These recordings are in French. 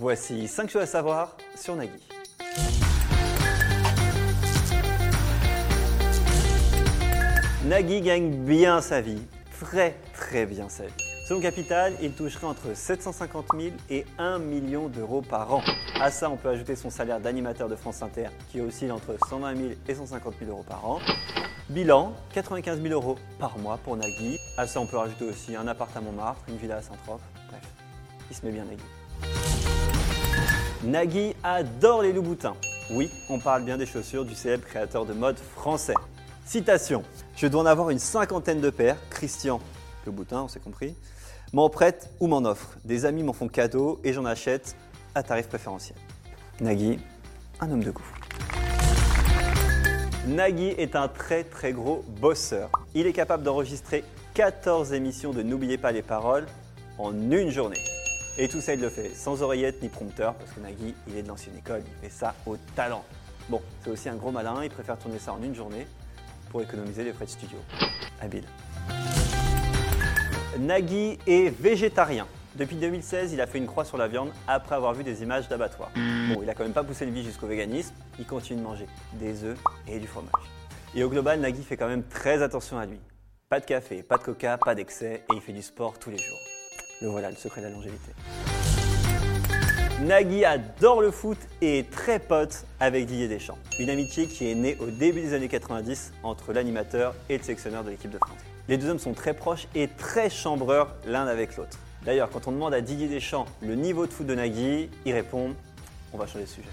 Voici 5 choses à savoir sur Nagui. Nagui gagne bien sa vie, très très bien sa vie. Selon Capital, il toucherait entre 750 000 et 1 million d'euros par an. À ça, on peut ajouter son salaire d'animateur de France Inter qui oscille entre 120 000 et 150 000 euros par an. Bilan, 95 000 euros par mois pour Nagui. À ça, on peut rajouter aussi un appart à Montmartre, une villa à Saint-Trope. Bref, il se met bien Nagui. Nagui adore les loups-boutins. Oui, on parle bien des chaussures du célèbre créateur de mode français. Citation Je dois en avoir une cinquantaine de paires, Christian, le boutin, on s'est compris, m'en prête ou m'en offre. Des amis m'en font cadeau et j'en achète à tarif préférentiel. Nagui, un homme de goût. Nagui est un très très gros bosseur. Il est capable d'enregistrer 14 émissions de N'oubliez pas les paroles en une journée. Et tout ça, il le fait sans oreillette ni prompteur, parce que Nagui, il est de l'ancienne école, il fait ça au talent. Bon, c'est aussi un gros malin, il préfère tourner ça en une journée pour économiser les frais de studio. Habile. Nagui est végétarien. Depuis 2016, il a fait une croix sur la viande après avoir vu des images d'abattoirs. Bon, il a quand même pas poussé le vie jusqu'au véganisme, il continue de manger des œufs et du fromage. Et au global, Nagui fait quand même très attention à lui. Pas de café, pas de coca, pas d'excès, et il fait du sport tous les jours. Le voilà, le secret de la longévité. Nagui adore le foot et est très pote avec Didier Deschamps. Une amitié qui est née au début des années 90 entre l'animateur et le sélectionneur de l'équipe de France. Les deux hommes sont très proches et très chambreurs l'un avec l'autre. D'ailleurs, quand on demande à Didier Deschamps le niveau de foot de Nagui, il répond on va changer de sujet.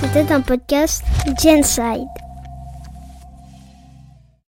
C'était un podcast Genside.